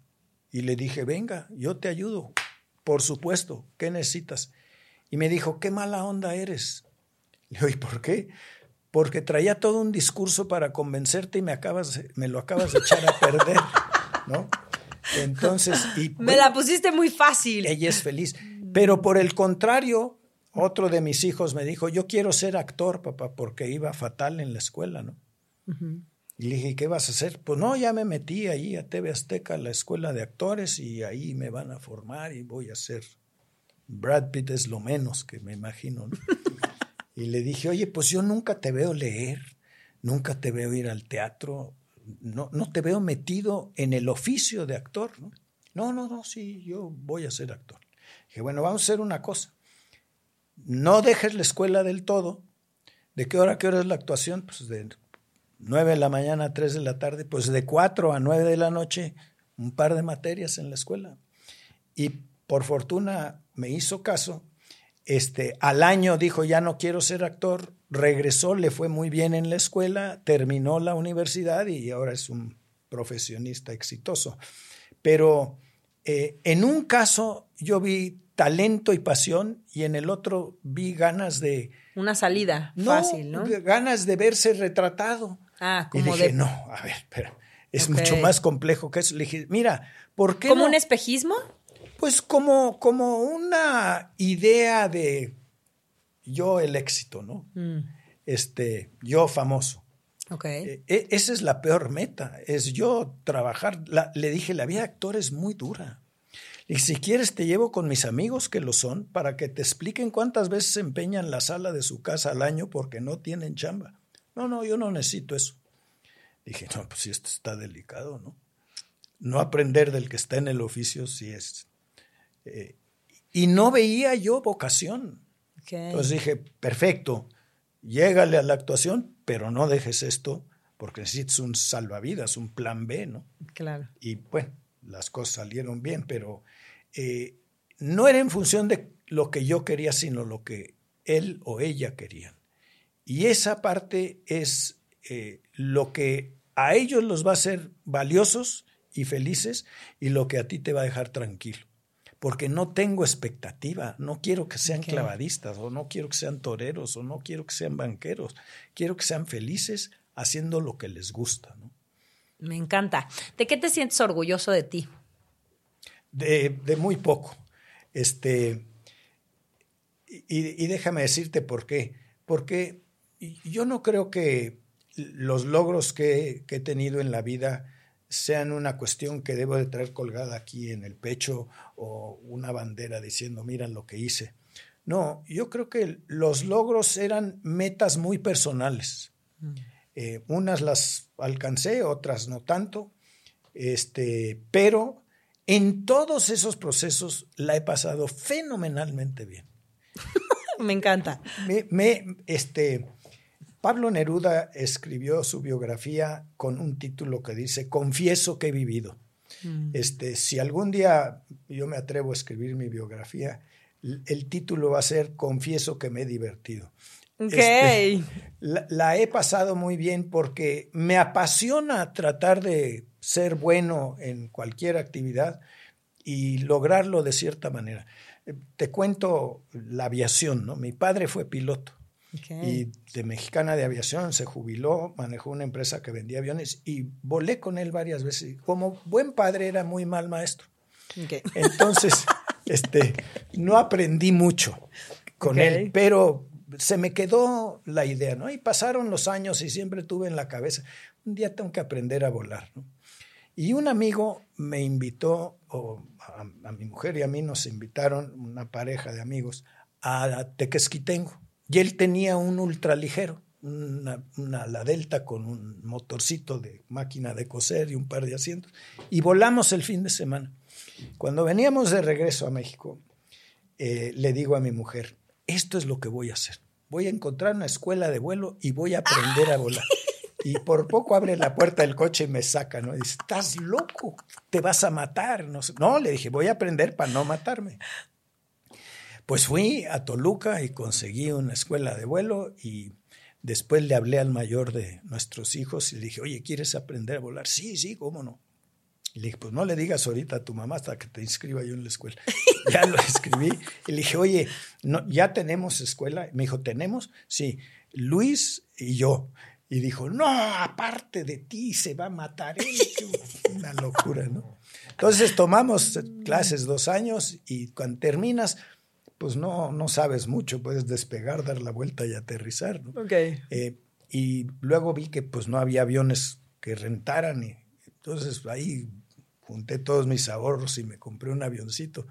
Y le dije, venga, yo te ayudo, por supuesto, ¿qué necesitas? Y me dijo, qué mala onda eres. Le digo, ¿y por qué? Porque traía todo un discurso para convencerte y me, acabas, me lo acabas de echar a perder, <laughs> ¿no? Entonces, y, <laughs> me la pusiste muy fácil. Ella es feliz. Pero por el contrario, otro de mis hijos me dijo, yo quiero ser actor, papá, porque iba fatal en la escuela, ¿no? Y le dije, ¿qué vas a hacer? Pues no, ya me metí ahí a TV Azteca, a la escuela de actores, y ahí me van a formar y voy a ser. Brad Pitt es lo menos que me imagino. ¿no? <laughs> y le dije, oye, pues yo nunca te veo leer, nunca te veo ir al teatro, no, no te veo metido en el oficio de actor, ¿no? No, no, no, sí, yo voy a ser actor. Dije, bueno, vamos a hacer una cosa. No dejes la escuela del todo. ¿De qué hora a qué hora es la actuación? Pues de 9 de la mañana a 3 de la tarde, pues de 4 a 9 de la noche, un par de materias en la escuela. Y por fortuna me hizo caso. Este, al año dijo, ya no quiero ser actor, regresó, le fue muy bien en la escuela, terminó la universidad y ahora es un profesionista exitoso. Pero eh, en un caso yo vi talento y pasión y en el otro vi ganas de... Una salida fácil, ¿no? Ganas de verse retratado. Ah, como y dije, no, a ver, espera, es mucho más complejo que eso. Le dije, mira, ¿por qué ¿Como un espejismo? Pues como, como una idea de yo el éxito, ¿no? Mm. Este, yo famoso. Okay. E, e, esa es la peor meta, es yo trabajar. le dije, la vida de actor es muy dura. Y si quieres te llevo con mis amigos que lo son para que te expliquen cuántas veces se empeñan la sala de su casa al año porque no tienen chamba. No, no, yo no necesito eso. Dije, no, pues si esto está delicado, ¿no? No aprender del que está en el oficio sí es. Eh, y no veía yo vocación. Entonces dije, perfecto, llégale a la actuación, pero no dejes esto porque necesitas un salvavidas, un plan B, ¿no? Claro. Y bueno, las cosas salieron bien, pero eh, no era en función de lo que yo quería, sino lo que él o ella querían. Y esa parte es eh, lo que a ellos los va a hacer valiosos y felices y lo que a ti te va a dejar tranquilo. Porque no tengo expectativa, no quiero que sean clavadistas o no quiero que sean toreros o no quiero que sean banqueros, quiero que sean felices haciendo lo que les gusta. Me encanta. ¿De qué te sientes orgulloso de ti? De, de muy poco. Este, y, y déjame decirte por qué. Porque yo no creo que los logros que, he tenido en la vida sean una cuestión que debo de traer colgada aquí en el pecho o una bandera diciendo, mira lo que hice. No, yo creo que los logros eran metas muy personales. Mm. Eh, unas las alcancé, otras no tanto, este, pero en todos esos procesos la he pasado fenomenalmente bien. <laughs> me encanta. me, este, Pablo Neruda escribió su biografía con un título que dice Confieso que he vivido. Mm. Este, si algún día yo me atrevo a escribir mi biografía, el título va a ser Confieso que me he divertido. Okay. Este, la, he pasado muy bien porque me apasiona tratar de ser bueno en cualquier actividad y lograrlo de cierta manera. Te cuento la aviación, ¿no? Mi padre fue piloto. Y de mexicana de aviación se jubiló, manejó una empresa que vendía aviones y volé con él varias veces. Como buen padre era muy mal maestro. Entonces, <laughs> este, no aprendí mucho con él, pero se me quedó la idea, ¿no? Y pasaron los años y siempre tuve en la cabeza, un día tengo que aprender a volar, ¿no? Y un amigo me invitó, o a, a, mi mujer y a mí nos invitaron, una pareja de amigos, a Tequesquitengo. Y él tenía un ultraligero, una, una, la Delta con un motorcito de máquina de coser y un par de asientos. Y volamos el fin de semana. Cuando veníamos de regreso a México, eh, le digo a mi mujer, esto es lo que voy a hacer. Voy a encontrar una escuela de vuelo y voy a aprender a volar. Y por poco abre la puerta del coche y me saca, ¿no? Dice, estás loco, te vas a matar. No, no, le dije, voy a aprender para no matarme. Pues fui a Toluca y conseguí una escuela de vuelo y después le hablé al mayor de nuestros hijos y le dije, oye, ¿quieres aprender a volar? Sí, sí, cómo no. Y le dije, pues no le digas ahorita a tu mamá hasta que te inscriba yo en la escuela. <laughs> ya lo escribí. Y le dije, oye, no, ¿ya tenemos escuela? Me dijo, ¿tenemos? Sí, Luis y yo. Y dijo, no, aparte de ti se va a matar él. <laughs> Una locura, ¿no? Entonces tomamos clases dos años y cuando terminas, pues no, no sabes mucho, puedes despegar, dar la vuelta y aterrizar. ¿no? Okay. Eh, y luego vi que pues no había aviones que rentaran y entonces ahí junté todos mis ahorros y me compré un avioncito.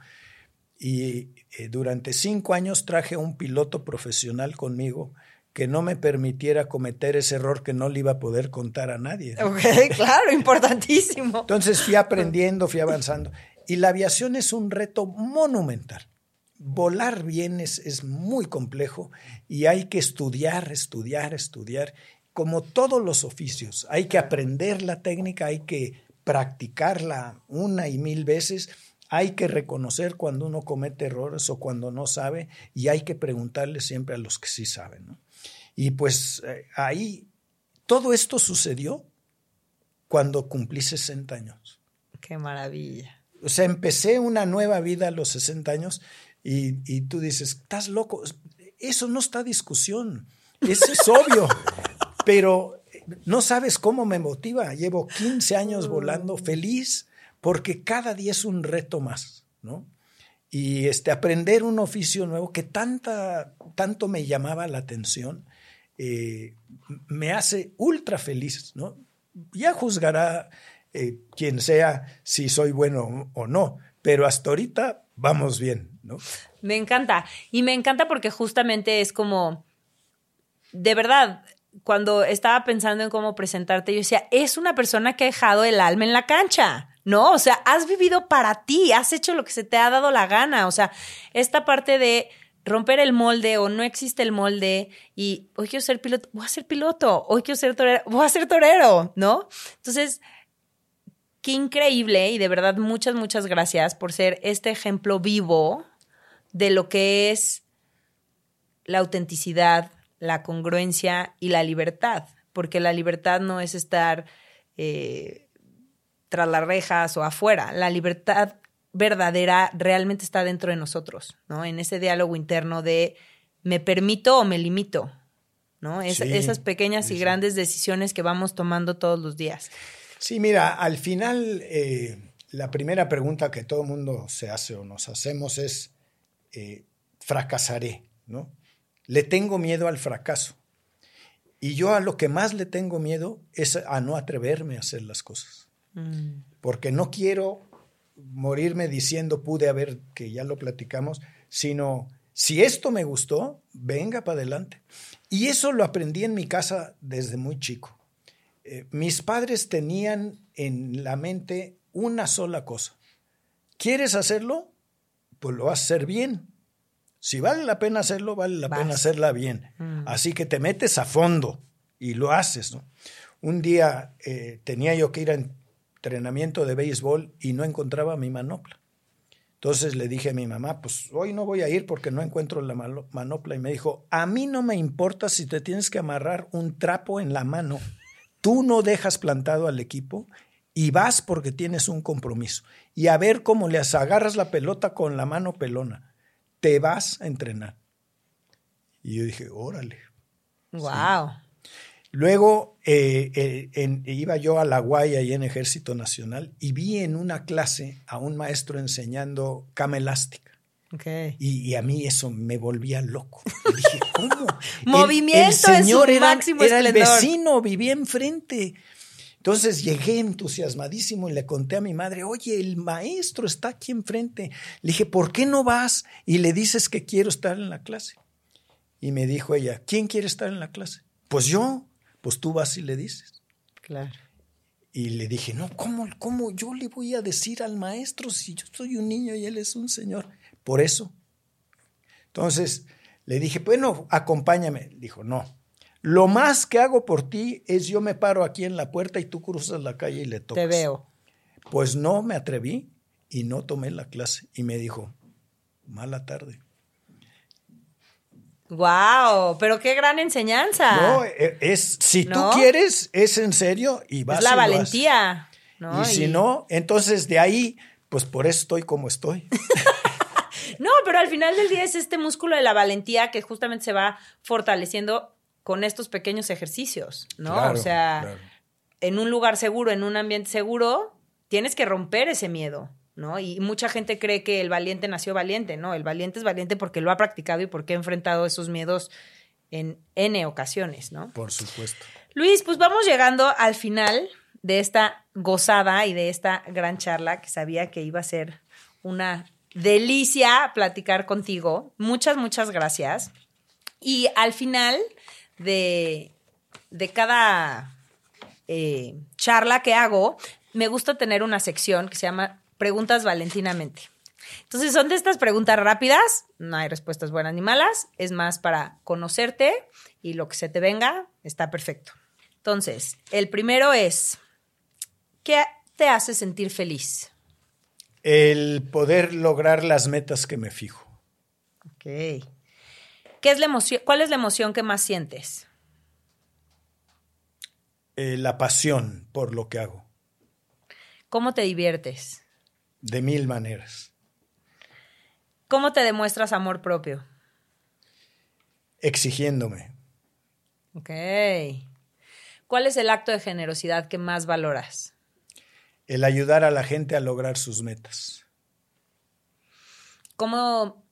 Y eh, durante cinco años traje un piloto profesional conmigo que no me permitiera cometer ese error que no le iba a poder contar a nadie. Ok, <laughs> claro, importantísimo. Entonces fui aprendiendo, fui avanzando. Y la aviación es un reto monumental. Volar bien es, es muy complejo y hay que estudiar, estudiar, estudiar. Como todos los oficios, hay que aprender la técnica, hay que practicarla una y mil veces hay que reconocer cuando uno comete errores o cuando no sabe y hay que preguntarle siempre a los que sí saben. ¿no? Y pues eh, ahí todo esto sucedió cuando cumplí 60 años. Qué maravilla. O sea, empecé una nueva vida a los 60 años y, y tú dices, estás loco. Eso no está discusión. Eso es obvio. <laughs> Pero no sabes cómo me motiva. Llevo 15 años volando feliz porque cada día es un reto más, ¿no? Y este, aprender un oficio nuevo que tanta, tanto me llamaba la atención, eh, me hace ultra feliz, ¿no? Ya juzgará eh, quien sea si soy bueno o no, pero hasta ahorita vamos bien, ¿no? Me encanta. Y me encanta porque justamente es como, de verdad, cuando estaba pensando en cómo presentarte, yo decía, es una persona que ha dejado el alma en la cancha. ¿no? O sea, has vivido para ti, has hecho lo que se te ha dado la gana. O sea, esta parte de romper el molde o no existe el molde y hoy quiero ser piloto, voy a ser piloto, hoy quiero ser torero, voy a ser torero, ¿no? Entonces, qué increíble y de verdad muchas, muchas gracias por ser este ejemplo vivo de lo que es la autenticidad, la congruencia y la libertad, porque la libertad no es estar... Eh, tras las rejas o afuera. La libertad verdadera realmente está dentro de nosotros, ¿no? En ese diálogo interno de me permito o me limito, ¿no? esas pequeñas y grandes decisiones que vamos tomando todos los días. Sí, mira, al final eh, la primera pregunta que todo el mundo se hace o nos hacemos es, eh, fracasaré, ¿no? Le tengo miedo al fracaso. Y yo a lo que más le tengo miedo es a no atreverme a hacer las cosas. Mm. Porque no quiero morirme diciendo pude haber, que ya lo platicamos, sino si esto me gustó, venga para adelante. Y eso lo aprendí en mi casa desde muy chico. Eh, mis padres tenían en la mente una sola cosa. ¿Quieres hacerlo? Pues lo vas a hacer bien. Si vale la pena hacerlo, vale la pena hacerla bien. Mm. Así que te metes a fondo y lo haces. Un día eh, tenía yo que ir a entrenamiento de béisbol y no encontraba mi manopla. Entonces le dije a mi mamá, pues hoy no voy a ir porque no encuentro la manopla. Y me dijo, a mí no me importa si te tienes que amarrar un trapo en la mano. Tú no dejas plantado al equipo y vas porque tienes un compromiso. Y a ver cómo le agarras la pelota con la mano pelona. Te vas a entrenar. Y yo dije, órale. Wow. Luego eh, eh, iba yo a La Guaya y en Ejército Nacional y vi en una clase a un maestro enseñando cama elástica. Y, a mí eso me volvía loco. dije, <laughs> ¿cómo? <laughs> Movimiento el, señor era, era el vecino, vivía enfrente. Entonces llegué entusiasmadísimo y le conté a mi madre, oye, el maestro está aquí enfrente. Le dije, ¿por qué no vas y le dices que quiero estar en la clase? Y me dijo ella, ¿quién quiere estar en la clase? Pues yo pues tú vas y le dices. Claro. Y le dije, no, ¿cómo, ¿cómo yo le voy a decir al maestro si yo soy un niño y él es un señor? Por eso Entonces le dije, bueno, acompáñame. Dijo, no. Lo más que hago por ti es yo me paro aquí en la puerta y tú cruzas la calle y le tocas. Te veo. Pues no me atreví y no tomé la clase. Y me dijo, mala tarde. Wow, pero qué gran enseñanza. No, e- es si tú quieres es en serio y vas es la y valentía. ¿no? Y si no, entonces de ahí, pues por eso estoy como estoy. <laughs> No, pero al final del día es este músculo de la valentía que justamente se va fortaleciendo con estos pequeños ejercicios, ¿no? Claro, o sea, claro. en un lugar seguro, en un ambiente seguro, tienes que romper ese miedo, ¿no? Y mucha gente cree que el valiente nació valiente, ¿no? El valiente es valiente porque lo ha practicado y porque ha enfrentado esos miedos en N ocasiones, ¿no? Por supuesto. Luis, pues vamos llegando al final de esta gozada y de esta gran charla que sabía que iba a ser una delicia platicar contigo. Muchas, muchas gracias. Y al final de, de cada eh, charla que hago, me gusta tener una sección que se llama Preguntas Valentinamente. Entonces son de estas preguntas rápidas, no hay respuestas buenas ni malas, es más para conocerte y lo que se te venga está perfecto. Entonces, el primero es, ¿qué te hace sentir feliz? El poder lograr las metas que me fijo. Ok. ¿Qué es la emoción, ¿Cuál es la emoción que más sientes? Eh, la pasión por lo que hago. ¿Cómo te diviertes? De mil maneras. ¿Cómo te demuestras amor propio? Exigiéndome. Ok. ¿Cuál es el acto de generosidad que más valoras? El ayudar a la gente a lograr sus metas. ¿Cómo,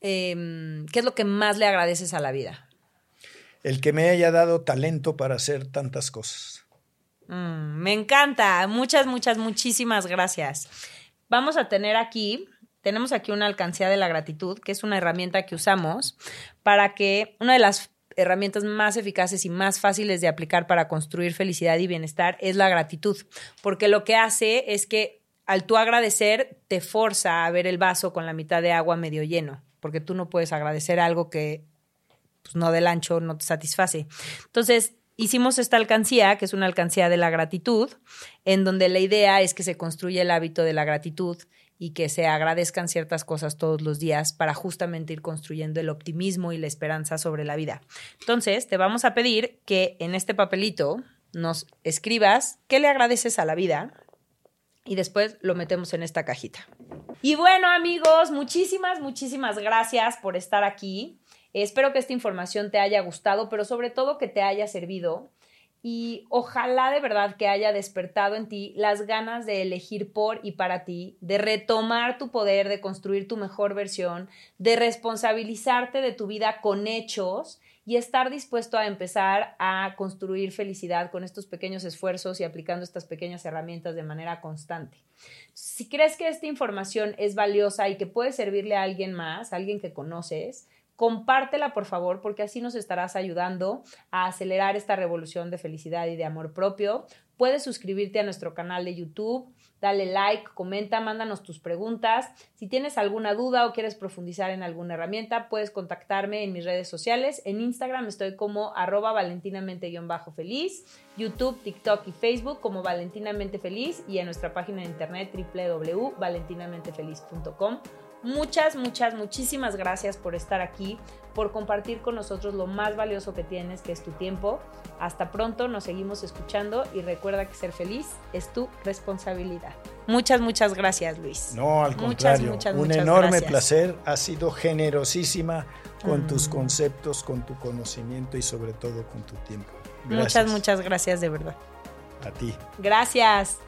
em, ¿Qué es lo que más le agradeces a la vida? El que me haya dado talento para hacer tantas cosas. Mm, me encanta. Muchas, muchas, muchísimas gracias. Vamos a tener aquí, tenemos aquí una alcancía de la gratitud, que es una herramienta que usamos para que una de las herramientas más eficaces y más fáciles de aplicar para construir felicidad y bienestar es la gratitud, porque lo que hace es que al tú agradecer te forza a ver el vaso con la mitad de agua medio lleno, porque tú no puedes agradecer algo que pues, no del ancho no te satisface. Entonces, hicimos esta alcancía, que es una alcancía de la gratitud, en donde la idea es que se construye el hábito de la gratitud y que se agradezcan ciertas cosas todos los días para justamente ir construyendo el optimismo y la esperanza sobre la vida. Entonces, te vamos a pedir que en este papelito nos escribas qué le agradeces a la vida y después lo metemos en esta cajita. Y bueno, amigos, muchísimas, muchísimas gracias por estar aquí. Espero que esta información te haya gustado, pero sobre todo que te haya servido y ojalá de verdad que haya despertado en ti las ganas de elegir por y para ti, de retomar tu poder, de construir tu mejor versión, de responsabilizarte de tu vida con hechos y estar dispuesto a empezar a construir felicidad con estos pequeños esfuerzos y aplicando estas pequeñas herramientas de manera constante. Si crees que esta información es valiosa y que puede servirle a alguien más, a alguien que conoces, compártela por favor porque así nos estarás ayudando a acelerar esta revolución de felicidad y de amor propio. Puedes suscribirte a nuestro canal de YouTube, dale like, comenta, mándanos tus preguntas. Si tienes alguna duda o quieres profundizar en alguna herramienta, puedes contactarme en mis redes sociales. En Instagram estoy como arroba valentinamente-feliz, YouTube, TikTok y Facebook como Valentinamente Feliz y en nuestra página de internet www.valentinamentefeliz.com. Muchas, muchas, muchísimas gracias por estar aquí, por compartir con nosotros lo más valioso que tienes, que es tu tiempo. Hasta pronto, nos seguimos escuchando y recuerda que ser feliz es tu responsabilidad. Muchas, muchas gracias, Luis. No, al Muchas, contrario, muchas, un muchas enorme gracias. placer. Has sido generosísima con tus Mm. conceptos, con tu conocimiento y sobre todo con tu tiempo. Muchas, Gracias. muchas gracias de verdad. A ti. Gracias.